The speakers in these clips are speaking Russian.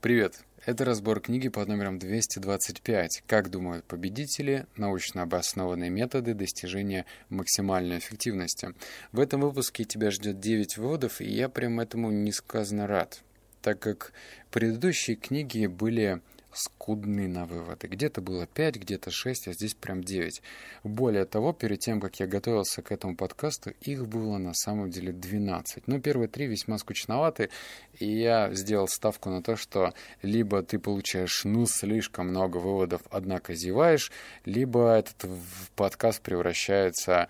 Привет! Это разбор книги под номером 225 «Как думают победители. Научно обоснованные методы достижения максимальной эффективности». В этом выпуске тебя ждет 9 выводов, и я прям этому несказанно рад, так как предыдущие книги были скудны на выводы. Где-то было 5, где-то 6, а здесь прям 9. Более того, перед тем, как я готовился к этому подкасту, их было на самом деле 12. Но первые три весьма скучноваты, и я сделал ставку на то, что либо ты получаешь ну слишком много выводов, однако зеваешь, либо этот подкаст превращается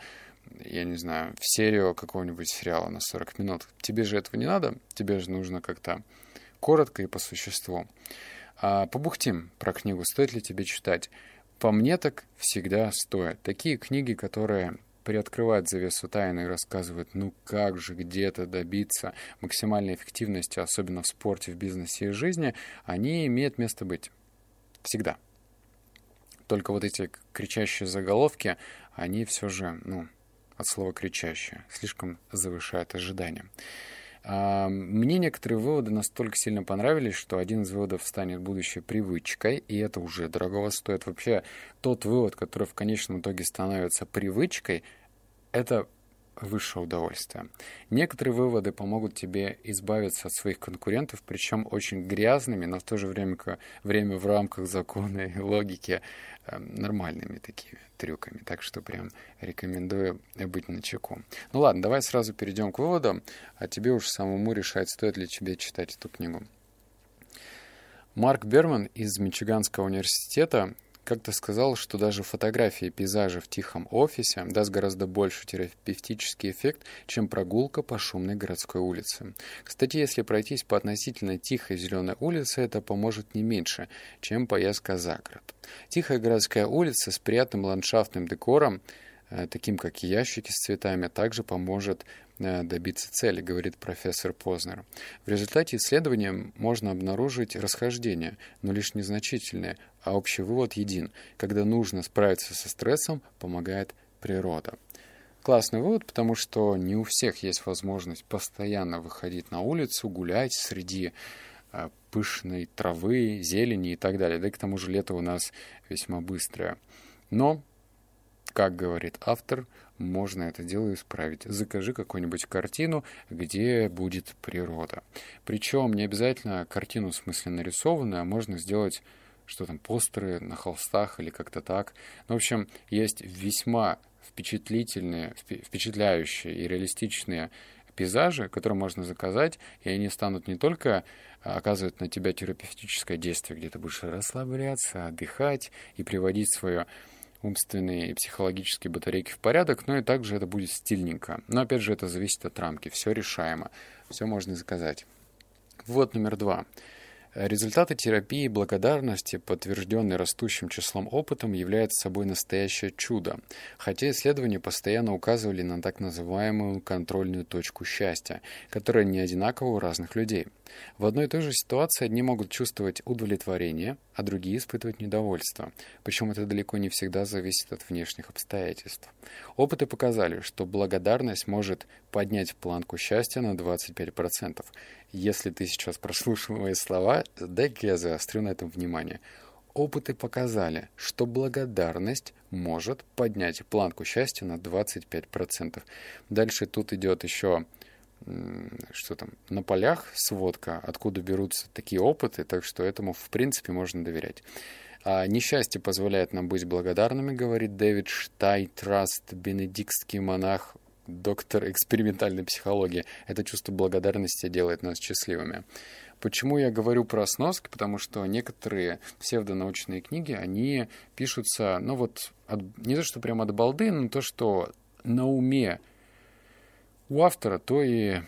я не знаю, в серию какого-нибудь сериала на 40 минут. Тебе же этого не надо, тебе же нужно как-то коротко и по существу. А побухтим про книгу, стоит ли тебе читать. По мне так всегда стоит. Такие книги, которые приоткрывают завесу тайны и рассказывают, ну как же где-то добиться максимальной эффективности, особенно в спорте, в бизнесе и жизни, они имеют место быть. Всегда. Только вот эти кричащие заголовки, они все же, ну, от слова кричащие, слишком завышают ожидания. Мне некоторые выводы настолько сильно понравились, что один из выводов станет будущей привычкой, и это уже дорого стоит. Вообще, тот вывод, который в конечном итоге становится привычкой, это высшее удовольствие. Некоторые выводы помогут тебе избавиться от своих конкурентов, причем очень грязными, но в то же время, время в рамках закона и логики э, нормальными такими трюками. Так что прям рекомендую быть на чеку. Ну ладно, давай сразу перейдем к выводам, а тебе уж самому решать, стоит ли тебе читать эту книгу. Марк Берман из Мичиганского университета как-то сказал, что даже фотографии пейзажа в тихом офисе даст гораздо больше терапевтический эффект, чем прогулка по шумной городской улице. Кстати, если пройтись по относительно тихой зеленой улице, это поможет не меньше, чем поездка за город. Тихая городская улица с приятным ландшафтным декором, э, таким как ящики с цветами, также поможет добиться цели, говорит профессор Познер. В результате исследования можно обнаружить расхождения, но лишь незначительные, а общий вывод един. Когда нужно справиться со стрессом, помогает природа. Классный вывод, потому что не у всех есть возможность постоянно выходить на улицу, гулять среди э, пышной травы, зелени и так далее. Да и к тому же лето у нас весьма быстрое. Но, как говорит автор, можно это дело исправить. Закажи какую-нибудь картину, где будет природа. Причем не обязательно картину в смысле нарисованную, а можно сделать что там, постеры на холстах или как-то так. Ну, в общем, есть весьма впечатлительные, впечатляющие и реалистичные пейзажи, которые можно заказать, и они станут не только а, оказывать на тебя терапевтическое действие, где ты будешь расслабляться, отдыхать и приводить свое умственные и психологические батарейки в порядок, но и также это будет стильненько. Но опять же это зависит от рамки, все решаемо, все можно заказать. Вот номер два. Результаты терапии благодарности, подтвержденные растущим числом опытом, являются собой настоящее чудо, хотя исследования постоянно указывали на так называемую контрольную точку счастья, которая не одинакова у разных людей. В одной и той же ситуации одни могут чувствовать удовлетворение, а другие испытывать недовольство. Причем это далеко не всегда зависит от внешних обстоятельств. Опыты показали, что благодарность может поднять планку счастья на 25%. Если ты сейчас прослушал мои слова, дай-ка я заострю на этом внимание. Опыты показали, что благодарность может поднять планку счастья на 25%. Дальше тут идет еще что там, на полях сводка, откуда берутся такие опыты, так что этому, в принципе, можно доверять. А несчастье позволяет нам быть благодарными, говорит Дэвид Штайтраст, бенедиктский монах, доктор экспериментальной психологии. Это чувство благодарности делает нас счастливыми. Почему я говорю про сноски? Потому что некоторые псевдонаучные книги, они пишутся, ну вот, от, не то, что прямо от балды, но то, что на уме у автора, то и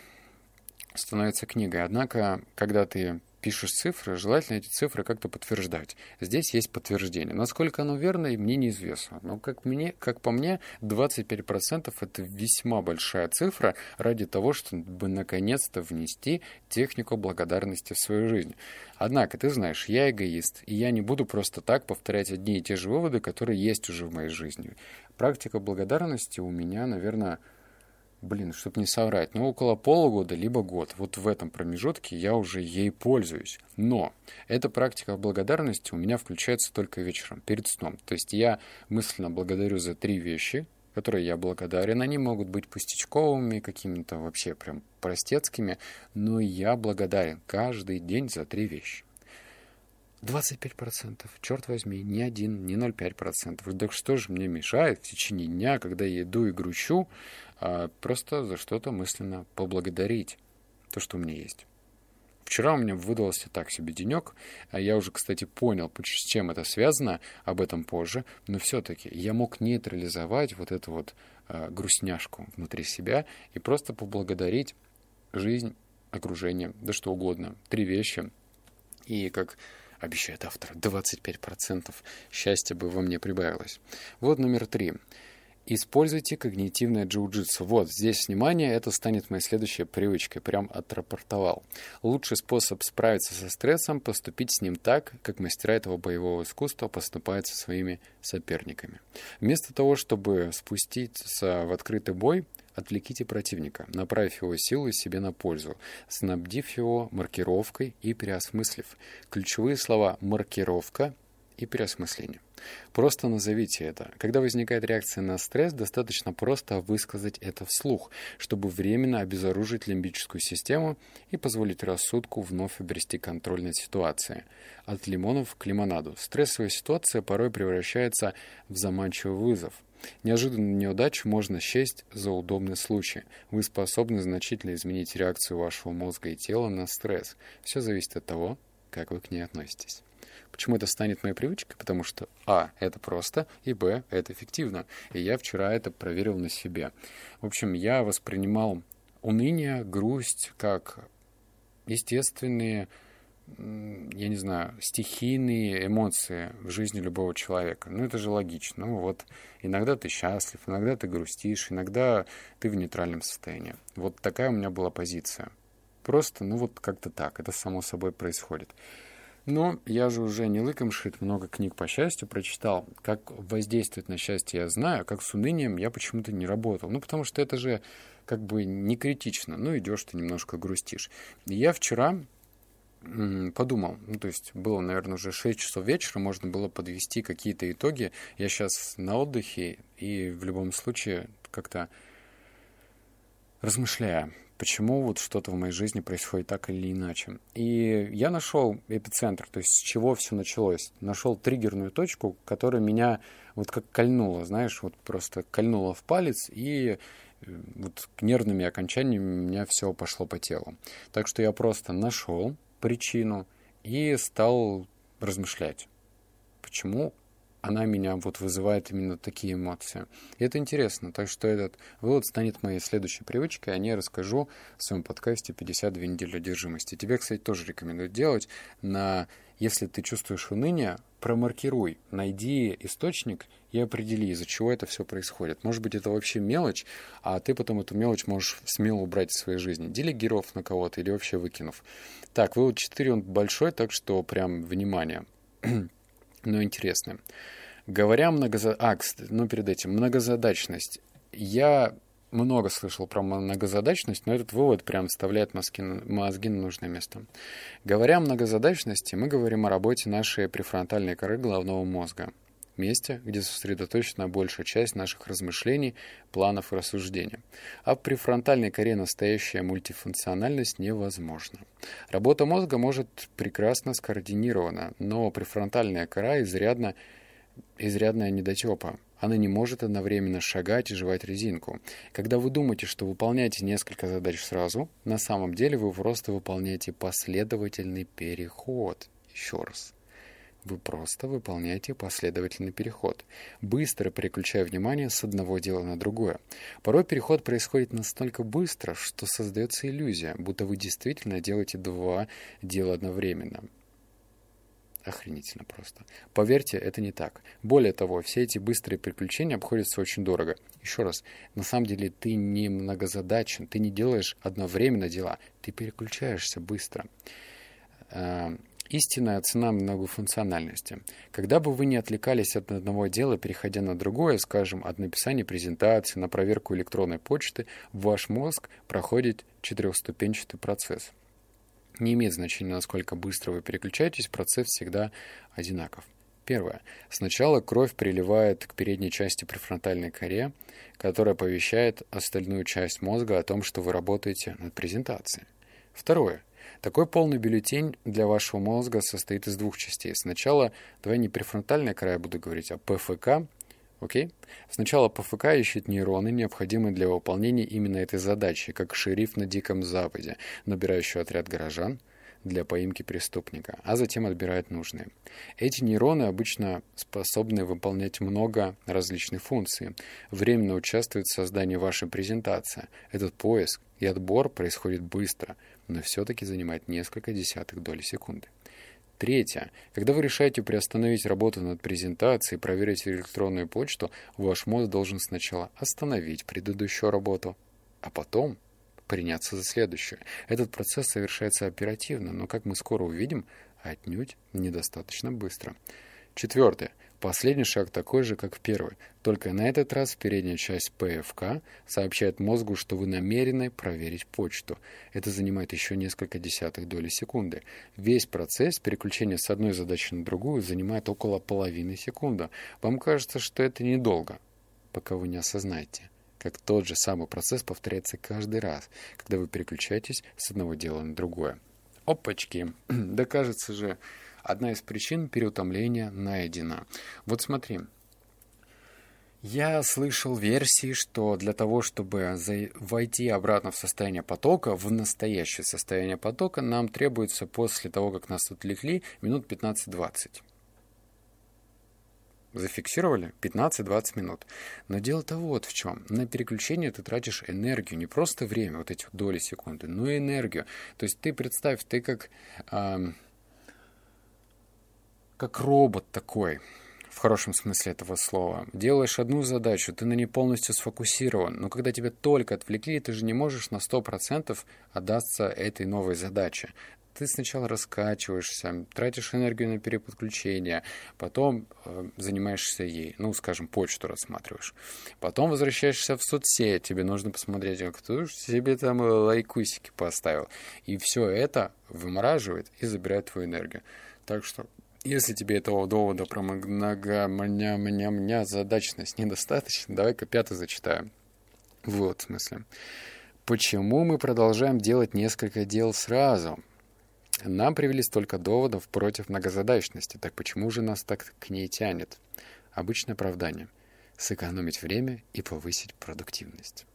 становится книгой. Однако, когда ты пишешь цифры, желательно эти цифры как-то подтверждать. Здесь есть подтверждение. Насколько оно верно, мне неизвестно. Но как, мне, как по мне, 25% это весьма большая цифра ради того, чтобы наконец-то внести технику благодарности в свою жизнь. Однако, ты знаешь, я эгоист, и я не буду просто так повторять одни и те же выводы, которые есть уже в моей жизни. Практика благодарности у меня, наверное, блин, чтобы не соврать, ну, около полугода, либо год. Вот в этом промежутке я уже ей пользуюсь. Но эта практика благодарности у меня включается только вечером, перед сном. То есть я мысленно благодарю за три вещи, которые я благодарен. Они могут быть пустячковыми, какими-то вообще прям простецкими, но я благодарен каждый день за три вещи. 25%, черт возьми, ни один, ни 0,5%. Так что же мне мешает в течение дня, когда я иду и грущу, а просто за что-то мысленно поблагодарить то, что у меня есть. Вчера у меня выдался так себе денек, а я уже, кстати, понял, с чем это связано, об этом позже, но все-таки я мог нейтрализовать вот эту вот э, грустняшку внутри себя и просто поблагодарить жизнь, окружение, да что угодно. Три вещи. И как обещает автор, 25% счастья бы во мне прибавилось. Вот номер три. Используйте когнитивное джиу-джитсу. Вот, здесь внимание, это станет моей следующей привычкой. Прям отрапортовал. Лучший способ справиться со стрессом – поступить с ним так, как мастера этого боевого искусства поступают со своими соперниками. Вместо того, чтобы спуститься в открытый бой, Отвлеките противника, направив его силу себе на пользу, снабдив его маркировкой и переосмыслив. Ключевые слова «маркировка» и «переосмысление». Просто назовите это. Когда возникает реакция на стресс, достаточно просто высказать это вслух, чтобы временно обезоружить лимбическую систему и позволить рассудку вновь обрести контроль над ситуацией. От лимонов к лимонаду. Стрессовая ситуация порой превращается в заманчивый вызов – Неожиданную неудачу можно счесть за удобный случай. Вы способны значительно изменить реакцию вашего мозга и тела на стресс. Все зависит от того, как вы к ней относитесь. Почему это станет моей привычкой? Потому что А. Это просто, и Б. Это эффективно. И я вчера это проверил на себе. В общем, я воспринимал уныние, грусть как естественные я не знаю, стихийные эмоции в жизни любого человека. Ну, это же логично. Ну, вот иногда ты счастлив, иногда ты грустишь, иногда ты в нейтральном состоянии. Вот такая у меня была позиция. Просто, ну, вот как-то так. Это само собой происходит. Но я же уже не лыком шит, много книг по счастью прочитал. Как воздействует на счастье я знаю, как с унынием я почему-то не работал. Ну, потому что это же как бы не критично. Ну, идешь ты немножко грустишь. Я вчера подумал, ну, то есть было, наверное, уже 6 часов вечера, можно было подвести какие-то итоги. Я сейчас на отдыхе и в любом случае как-то размышляя, почему вот что-то в моей жизни происходит так или иначе. И я нашел эпицентр, то есть с чего все началось. Нашел триггерную точку, которая меня вот как кольнула, знаешь, вот просто кольнула в палец и э, вот нервными окончаниями у меня все пошло по телу. Так что я просто нашел причину и стал размышлять, почему она меня вот вызывает именно такие эмоции. И это интересно, так что этот вывод станет моей следующей привычкой, о ней расскажу в своем подкасте «52 недели одержимости». Тебе, кстати, тоже рекомендую делать. На, если ты чувствуешь уныние, промаркируй, найди источник и определи, из-за чего это все происходит. Может быть, это вообще мелочь, а ты потом эту мелочь можешь смело убрать из своей жизни, делегировав на кого-то или вообще выкинув. Так, вывод 4, он большой, так что прям внимание. Но интересно. Говоря многоза... А, кстати, ну перед этим, многозадачность. Я много слышал про многозадачность, но этот вывод прям вставляет мозги, мозги на нужное место. Говоря о многозадачности, мы говорим о работе нашей префронтальной коры головного мозга месте, где сосредоточена большая часть наших размышлений, планов и рассуждений. А в префронтальной коре настоящая мультифункциональность невозможна. Работа мозга может прекрасно скоординирована, но префронтальная кора изрядно, изрядная недотепа. Она не может одновременно шагать и жевать резинку. Когда вы думаете, что выполняете несколько задач сразу, на самом деле вы просто выполняете последовательный переход. Еще раз. Вы просто выполняете последовательный переход, быстро переключая внимание с одного дела на другое. Порой переход происходит настолько быстро, что создается иллюзия, будто вы действительно делаете два дела одновременно. Охренительно просто. Поверьте, это не так. Более того, все эти быстрые приключения обходятся очень дорого. Еще раз, на самом деле ты не многозадачен, ты не делаешь одновременно дела, ты переключаешься быстро. Эм, Истинная цена многофункциональности. Когда бы вы не отвлекались от одного дела, переходя на другое, скажем, от написания презентации на проверку электронной почты, ваш мозг проходит четырехступенчатый процесс. Не имеет значения, насколько быстро вы переключаетесь, процесс всегда одинаков. Первое. Сначала кровь приливает к передней части префронтальной коре, которая оповещает остальную часть мозга о том, что вы работаете над презентацией. Второе. Такой полный бюллетень для вашего мозга состоит из двух частей. Сначала, давай не префронтальная кора, я буду говорить, а ПФК. Окей? Сначала ПФК ищет нейроны, необходимые для выполнения именно этой задачи, как шериф на Диком Западе, набирающий отряд горожан для поимки преступника, а затем отбирает нужные. Эти нейроны обычно способны выполнять много различных функций, временно участвуют в создании вашей презентации. Этот поиск и отбор происходит быстро – но все-таки занимает несколько десятых доли секунды. Третье. Когда вы решаете приостановить работу над презентацией проверить электронную почту, ваш мозг должен сначала остановить предыдущую работу, а потом приняться за следующую. Этот процесс совершается оперативно, но, как мы скоро увидим, отнюдь недостаточно быстро. Четвертое. Последний шаг такой же, как первый, только на этот раз передняя часть ПФК сообщает мозгу, что вы намерены проверить почту. Это занимает еще несколько десятых доли секунды. Весь процесс переключения с одной задачи на другую занимает около половины секунды. Вам кажется, что это недолго, пока вы не осознаете как тот же самый процесс повторяется каждый раз, когда вы переключаетесь с одного дела на другое. Опачки! Да кажется же, одна из причин переутомления найдена. Вот смотри, я слышал версии, что для того, чтобы войти обратно в состояние потока, в настоящее состояние потока, нам требуется после того, как нас отвлекли, минут 15-20. Зафиксировали? 15-20 минут. Но дело-то вот в чем. На переключение ты тратишь энергию, не просто время, вот эти доли секунды, но и энергию. То есть ты представь, ты как... Э, как робот такой, в хорошем смысле этого слова. Делаешь одну задачу, ты на ней полностью сфокусирован, но когда тебя только отвлекли, ты же не можешь на 100% отдаться этой новой задаче. Ты сначала раскачиваешься, тратишь энергию на переподключение, потом э, занимаешься ей, ну, скажем, почту рассматриваешь. Потом возвращаешься в соцсеть, тебе нужно посмотреть, кто же себе там лайкусики поставил. И все это вымораживает и забирает твою энергию. Так что если тебе этого довода про много-меня-меня-меня задачность недостаточно, давай-ка пятый зачитаю. Вот, в смысле. Почему мы продолжаем делать несколько дел сразу? Нам привели столько доводов против многозадачности, так почему же нас так к ней тянет? Обычное оправдание. Сэкономить время и повысить продуктивность.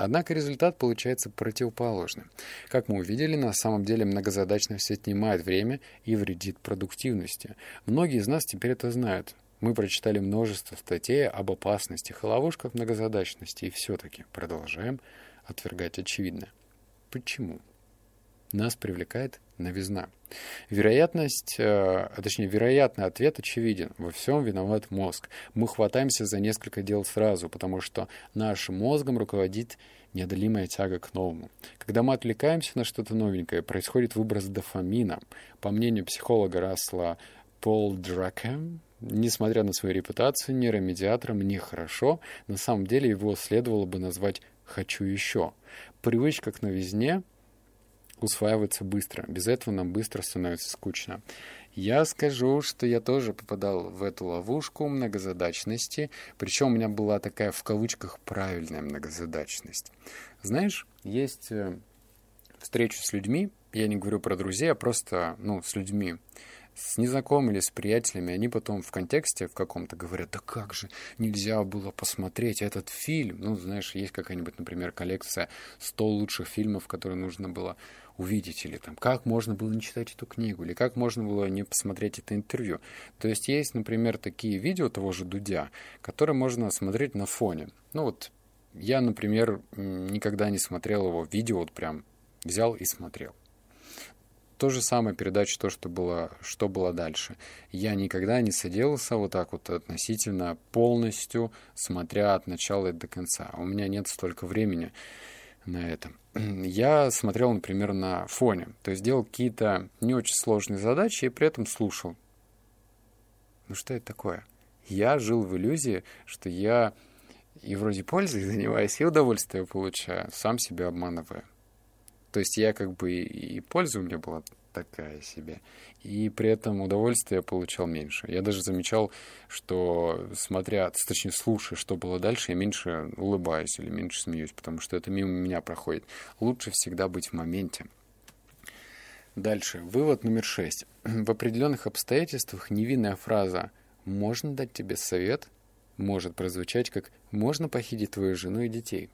Однако результат получается противоположным. Как мы увидели, на самом деле многозадачность отнимает время и вредит продуктивности. Многие из нас теперь это знают. Мы прочитали множество статей об опасностях и ловушках многозадачности и все-таки продолжаем отвергать очевидное. Почему? Нас привлекает новизна. Вероятность, э, а точнее, вероятный ответ очевиден. Во всем виноват мозг. Мы хватаемся за несколько дел сразу, потому что нашим мозгом руководит неодолимая тяга к новому. Когда мы отвлекаемся на что-то новенькое, происходит выброс дофамина. По мнению психолога Расла Пол Дракем, несмотря на свою репутацию нейромедиатором нехорошо, на самом деле его следовало бы назвать «хочу еще». Привычка к новизне усваивается быстро. Без этого нам быстро становится скучно. Я скажу, что я тоже попадал в эту ловушку многозадачности, причем у меня была такая в кавычках правильная многозадачность. Знаешь, есть э, встреча с людьми, я не говорю про друзей, а просто, ну, с людьми, с незнакомыми с приятелями, они потом в контексте в каком-то говорят, да как же нельзя было посмотреть этот фильм. Ну, знаешь, есть какая-нибудь, например, коллекция 100 лучших фильмов, которые нужно было увидеть, или там, как можно было не читать эту книгу, или как можно было не посмотреть это интервью. То есть есть, например, такие видео того же Дудя, которые можно смотреть на фоне. Ну вот я, например, никогда не смотрел его видео, вот прям взял и смотрел. То же самое передача, то, что было, что было дальше. Я никогда не садился вот так вот относительно полностью, смотря от начала до конца. У меня нет столько времени на этом. Я смотрел, например, на фоне, то есть делал какие-то не очень сложные задачи и при этом слушал. Ну что это такое? Я жил в иллюзии, что я и вроде пользой занимаюсь, и удовольствие получаю, сам себя обманываю. То есть я как бы и польза у меня была такая себе, и при этом удовольствие я получал меньше. Я даже замечал, что смотря, точнее слушая, что было дальше, я меньше улыбаюсь или меньше смеюсь, потому что это мимо меня проходит. Лучше всегда быть в моменте. Дальше. Вывод номер шесть. В определенных обстоятельствах невинная фраза «можно дать тебе совет» может прозвучать как «можно похитить твою жену и детей».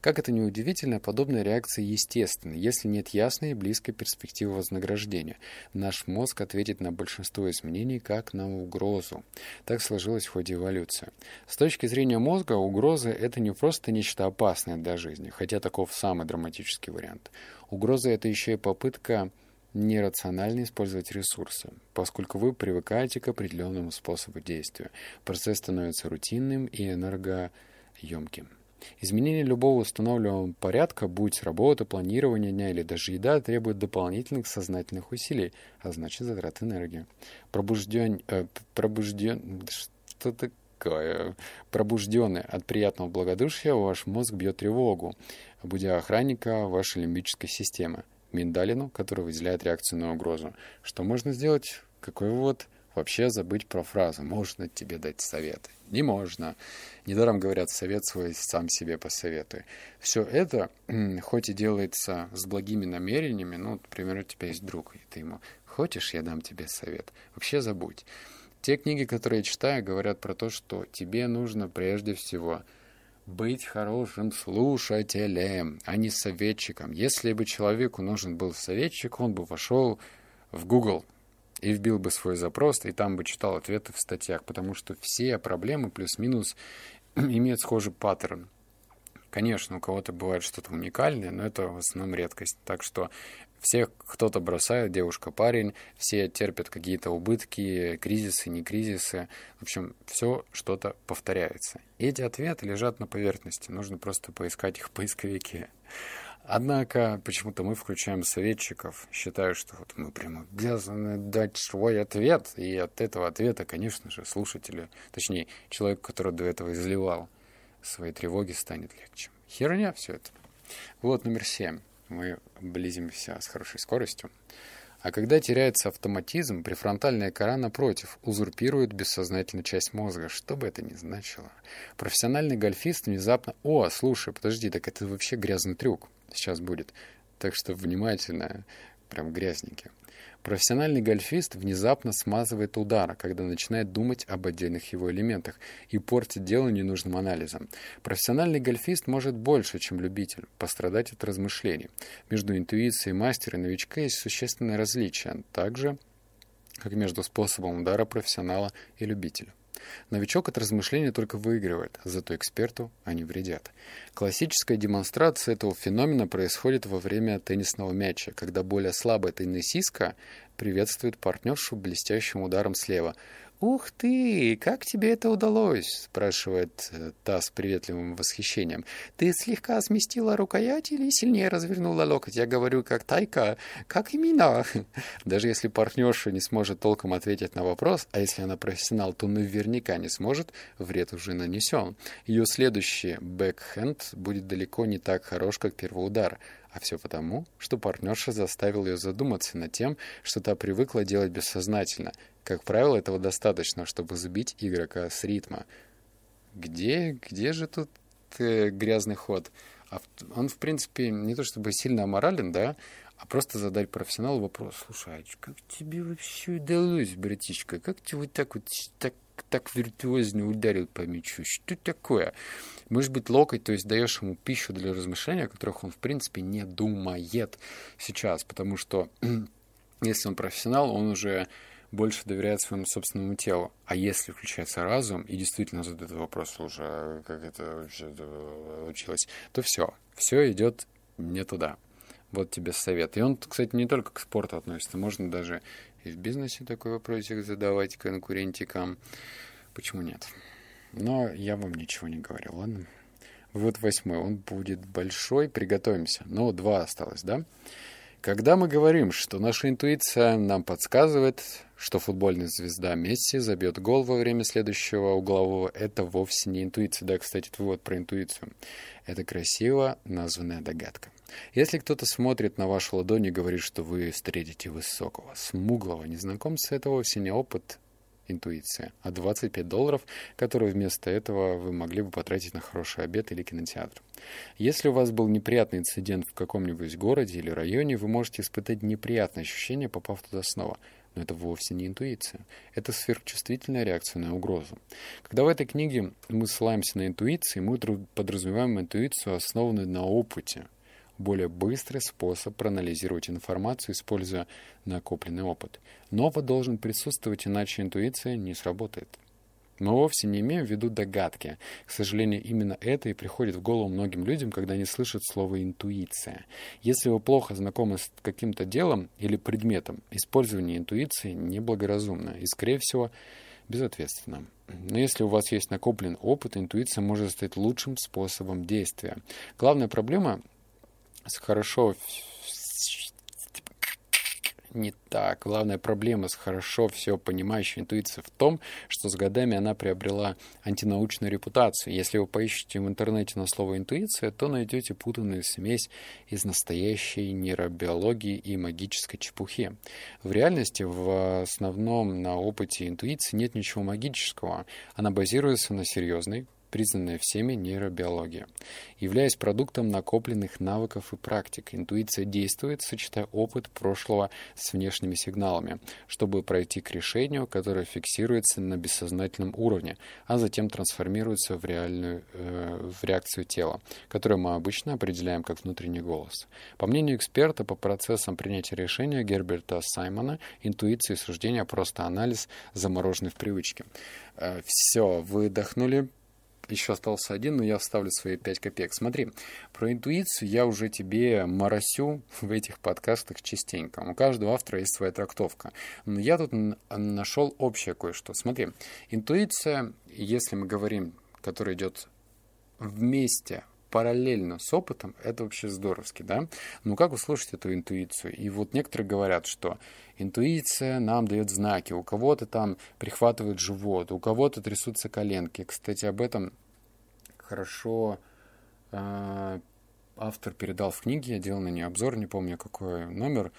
Как это ни удивительно, подобная реакция естественна, если нет ясной и близкой перспективы вознаграждения. Наш мозг ответит на большинство изменений как на угрозу. Так сложилось в ходе эволюции. С точки зрения мозга, угроза – это не просто нечто опасное для жизни, хотя таков самый драматический вариант. Угроза – это еще и попытка нерационально использовать ресурсы, поскольку вы привыкаете к определенному способу действия. Процесс становится рутинным и энергоемким. Изменение любого установленного порядка, будь работа, планирование дня или даже еда, требует дополнительных сознательных усилий, а значит затрат энергии. Пробужден... Э, пробужден... Что такое? Пробужденный от приятного благодушия ваш мозг бьет тревогу, будя охранника вашей лимбической системы, миндалину, которая выделяет реакцию на угрозу. Что можно сделать? Какой вывод? Вообще забыть про фразу «можно тебе дать советы». Не можно. Недаром говорят, совет свой сам себе посоветуй. Все это, хоть и делается с благими намерениями, ну, например, у тебя есть друг, и ты ему «хочешь, я дам тебе совет?» Вообще забудь. Те книги, которые я читаю, говорят про то, что тебе нужно прежде всего быть хорошим слушателем, а не советчиком. Если бы человеку нужен был советчик, он бы вошел в Google и вбил бы свой запрос, и там бы читал ответы в статьях, потому что все проблемы плюс-минус имеют схожий паттерн. Конечно, у кого-то бывает что-то уникальное, но это в основном редкость. Так что всех кто-то бросает, девушка, парень, все терпят какие-то убытки, кризисы, не кризисы. В общем, все что-то повторяется. И эти ответы лежат на поверхности, нужно просто поискать их в поисковике. Однако почему-то мы включаем советчиков, считая, что вот мы прямо обязаны дать свой ответ, и от этого ответа, конечно же, слушателю, точнее, человеку, который до этого изливал свои тревоги, станет легче. Херня все это. Вот номер семь. Мы близимся с хорошей скоростью. А когда теряется автоматизм, префронтальная кора, напротив, узурпирует бессознательную часть мозга, что бы это ни значило. Профессиональный гольфист внезапно... О, слушай, подожди, так это вообще грязный трюк сейчас будет. Так что внимательно, прям грязненькие. Профессиональный гольфист внезапно смазывает удар, когда начинает думать об отдельных его элементах и портит дело ненужным анализом. Профессиональный гольфист может больше, чем любитель, пострадать от размышлений. Между интуицией мастера и новичка есть существенное различие, так же, как между способом удара профессионала и любителя. Новичок от размышления только выигрывает, зато эксперту они вредят. Классическая демонстрация этого феномена происходит во время теннисного матча, когда более слабая теннисистка приветствует партнершу блестящим ударом слева – «Ух ты! Как тебе это удалось?» — спрашивает э, та с приветливым восхищением. «Ты слегка сместила рукоять или сильнее развернула локоть? Я говорю, как тайка. Как именно?» Даже если партнерша не сможет толком ответить на вопрос, а если она профессионал, то наверняка не сможет, вред уже нанесен. Ее следующий бэкхенд будет далеко не так хорош, как первый удар. А все потому, что партнерша заставил ее задуматься над тем, что та привыкла делать бессознательно — как правило, этого достаточно, чтобы сбить игрока с ритма. Где, где же тут э, грязный ход? А он, в принципе, не то чтобы сильно аморален, да, а просто задать профессионалу вопрос. Слушай, а как тебе вообще удалось, братишка? Как ты вот так вот так, так виртуозно ударил по мячу? Что такое? Может быть, локоть, то есть даешь ему пищу для размышления, о которых он, в принципе, не думает сейчас, потому что если он профессионал, он уже больше доверяет своему собственному телу. А если включается разум и действительно задает вопрос а как это вообще училось, то все, все идет не туда. Вот тебе совет. И он, кстати, не только к спорту относится, можно даже и в бизнесе такой вопросик задавать конкурентикам. Почему нет? Но я вам ничего не говорил, ладно? Вот восьмой, он будет большой, приготовимся. Но два осталось, да? Когда мы говорим, что наша интуиция нам подсказывает, что футбольная звезда Месси забьет гол во время следующего углового, это вовсе не интуиция. Да, кстати, это вывод про интуицию. Это красиво названная догадка. Если кто-то смотрит на вашу ладонь и говорит, что вы встретите высокого, смуглого незнакомца, это вовсе не опыт интуиция, а 25 долларов, которые вместо этого вы могли бы потратить на хороший обед или кинотеатр. Если у вас был неприятный инцидент в каком-нибудь городе или районе, вы можете испытать неприятное ощущение, попав туда снова. Но это вовсе не интуиция. Это сверхчувствительная реакция на угрозу. Когда в этой книге мы ссылаемся на интуицию, мы подразумеваем интуицию, основанную на опыте, более быстрый способ проанализировать информацию, используя накопленный опыт. Но опыт должен присутствовать, иначе интуиция не сработает. Мы вовсе не имеем в виду догадки. К сожалению, именно это и приходит в голову многим людям, когда они слышат слово «интуиция». Если вы плохо знакомы с каким-то делом или предметом, использование интуиции неблагоразумно и, скорее всего, безответственно. Но если у вас есть накоплен опыт, интуиция может стать лучшим способом действия. Главная проблема хорошо не так. Главная проблема с хорошо все понимающей интуицией в том, что с годами она приобрела антинаучную репутацию. Если вы поищете в интернете на слово «интуиция», то найдете путанную смесь из настоящей нейробиологии и магической чепухи. В реальности в основном на опыте интуиции нет ничего магического. Она базируется на серьезной, признанная всеми нейробиология. Являясь продуктом накопленных навыков и практик, интуиция действует, сочетая опыт прошлого с внешними сигналами, чтобы пройти к решению, которое фиксируется на бессознательном уровне, а затем трансформируется в реальную э, в реакцию тела, которую мы обычно определяем как внутренний голос. По мнению эксперта по процессам принятия решения Герберта Саймона, интуиция и суждение просто анализ, замороженный в привычке. Э, все, выдохнули, еще остался один, но я вставлю свои 5 копеек. Смотри, про интуицию я уже тебе моросю в этих подкастах частенько. У каждого автора есть своя трактовка. Но я тут нашел общее кое-что. Смотри, интуиция, если мы говорим, которая идет вместе, параллельно с опытом, это вообще здоровски, да? Ну как услышать эту интуицию? И вот некоторые говорят, что интуиция нам дает знаки, у кого-то там прихватывает живот, у кого-то трясутся коленки. Кстати, об этом хорошо э, автор передал в книге, я делал на нее обзор, не помню какой номер,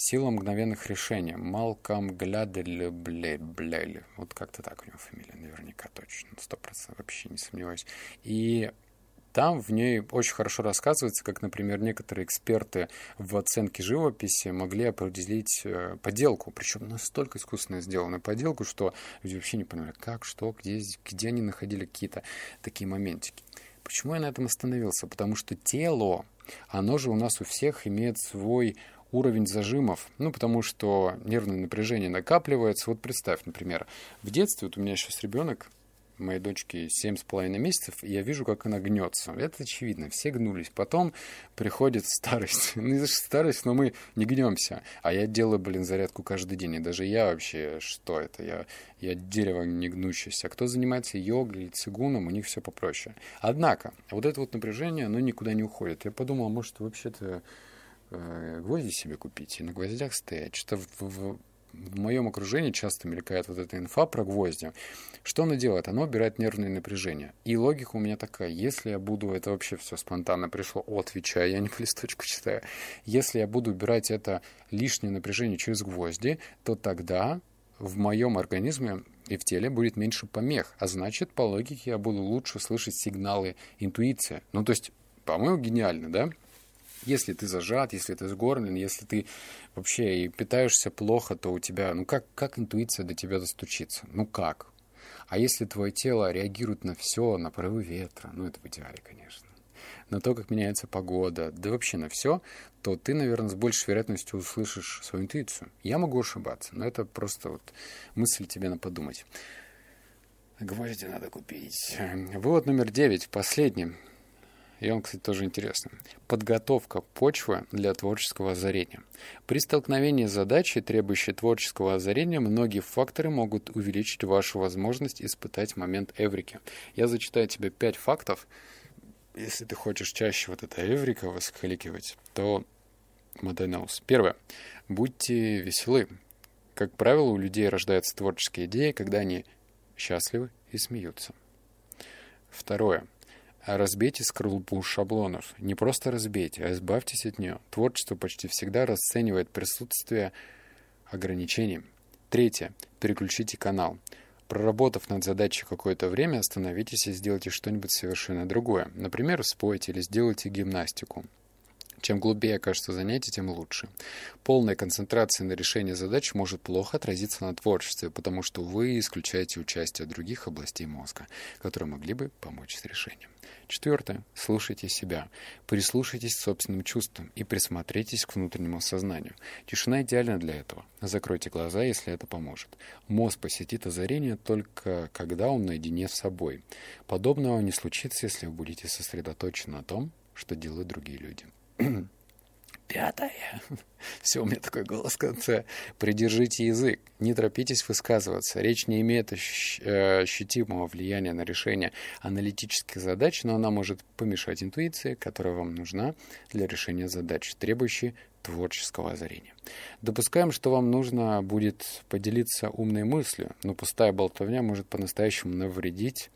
«Сила мгновенных решений». Малком Глядель. Вот как-то так у него фамилия, наверняка точно, сто процентов, вообще не сомневаюсь. И там в ней очень хорошо рассказывается, как, например, некоторые эксперты в оценке живописи могли определить э, поделку, причем настолько искусственно сделанную поделку, что люди вообще не понимали, как, что, где, где они находили какие-то такие моментики. Почему я на этом остановился? Потому что тело, оно же у нас у всех имеет свой уровень зажимов, ну, потому что нервное напряжение накапливается. Вот представь, например, в детстве, вот у меня сейчас ребенок, моей дочке семь с половиной месяцев, и я вижу, как она гнется. Это очевидно, все гнулись. Потом приходит старость. Ну, это старость, но мы не гнемся. А я делаю, блин, зарядку каждый день. И даже я вообще, что это? Я, я дерево не гнущееся. А кто занимается йогой или цигуном, у них все попроще. Однако, вот это вот напряжение, оно никуда не уходит. Я подумал, может, вообще-то э, гвозди себе купить и на гвоздях стоять. Что-то в, в, в моем окружении часто мелькает вот эта инфа про гвозди. Что оно делает? Оно убирает нервное напряжение. И логика у меня такая. Если я буду, это вообще все спонтанно пришло, отвечаю, я не по листочку читаю. Если я буду убирать это лишнее напряжение через гвозди, то тогда в моем организме и в теле будет меньше помех, а значит, по логике я буду лучше слышать сигналы интуиции. Ну, то есть, по-моему, гениально, да? Если ты зажат, если ты сгорблен, если ты вообще и питаешься плохо, то у тебя, ну как, как интуиция до тебя достучится? Ну как? А если твое тело реагирует на все, на порывы ветра, ну это в идеале, конечно, на то, как меняется погода, да вообще на все, то ты, наверное, с большей вероятностью услышишь свою интуицию. Я могу ошибаться, но это просто вот мысль тебе на подумать. Гвозди надо купить. Вывод номер девять, последний. И он, кстати, тоже интересный. Подготовка почвы для творческого озарения. При столкновении с задачей, требующей творческого озарения, многие факторы могут увеличить вашу возможность испытать момент эврики. Я зачитаю тебе пять фактов, если ты хочешь чаще вот это эврика воскликивать, то Моденаус. Первое. Будьте веселы. Как правило, у людей рождаются творческие идеи, когда они счастливы и смеются. Второе. Разбейте скорлупу шаблонов. Не просто разбейте, а избавьтесь от нее. Творчество почти всегда расценивает присутствие ограничений. Третье. Переключите канал. Проработав над задачей какое-то время, остановитесь и сделайте что-нибудь совершенно другое. Например, спойте или сделайте гимнастику. Чем глубее кажется занятие, тем лучше. Полная концентрация на решении задач может плохо отразиться на творчестве, потому что вы исключаете участие других областей мозга, которые могли бы помочь с решением. Четвертое. Слушайте себя. Прислушайтесь к собственным чувствам и присмотритесь к внутреннему сознанию. Тишина идеальна для этого. Закройте глаза, если это поможет. Мозг посетит озарение только когда он наедине с собой. Подобного не случится, если вы будете сосредоточены на том, что делают другие люди. Пятое. Все, у меня такой голос в конце. Придержите язык. Не торопитесь высказываться. Речь не имеет э, ощутимого влияния на решение аналитических задач, но она может помешать интуиции, которая вам нужна для решения задач, требующей творческого озарения. Допускаем, что вам нужно будет поделиться умной мыслью, но пустая болтовня может по-настоящему навредить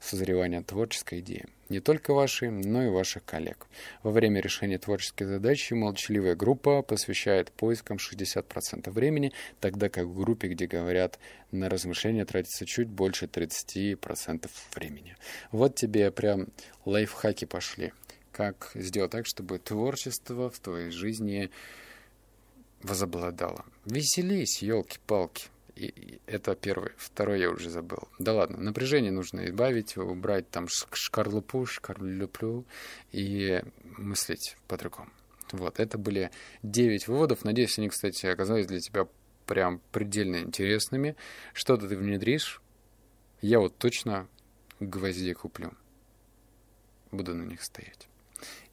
созревания творческой идеи. Не только вашей, но и ваших коллег. Во время решения творческой задачи молчаливая группа посвящает поискам 60% времени, тогда как в группе, где говорят на размышления, тратится чуть больше 30% времени. Вот тебе прям лайфхаки пошли. Как сделать так, чтобы творчество в твоей жизни возобладало. Веселись, елки-палки. И это первое. Второе я уже забыл. Да ладно, напряжение нужно избавить, убрать там шкарлупу, шкарлюплю и мыслить по-другому. Вот, это были 9 выводов. Надеюсь, они, кстати, оказались для тебя прям предельно интересными. Что-то ты внедришь. Я вот точно гвозди куплю. Буду на них стоять.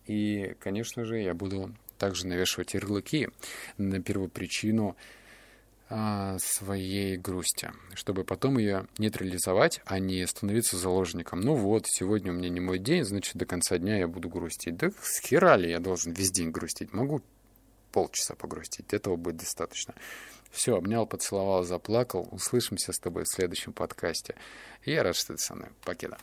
И, конечно же, я буду также навешивать ярлыки на первую причину своей грусти, чтобы потом ее нейтрализовать, а не становиться заложником. Ну вот, сегодня у меня не мой день, значит, до конца дня я буду грустить. Да с хера ли я должен весь день грустить? Могу полчаса погрустить, этого будет достаточно. Все, обнял, поцеловал, заплакал. Услышимся с тобой в следующем подкасте. Я рад, что ты со мной. Покеда.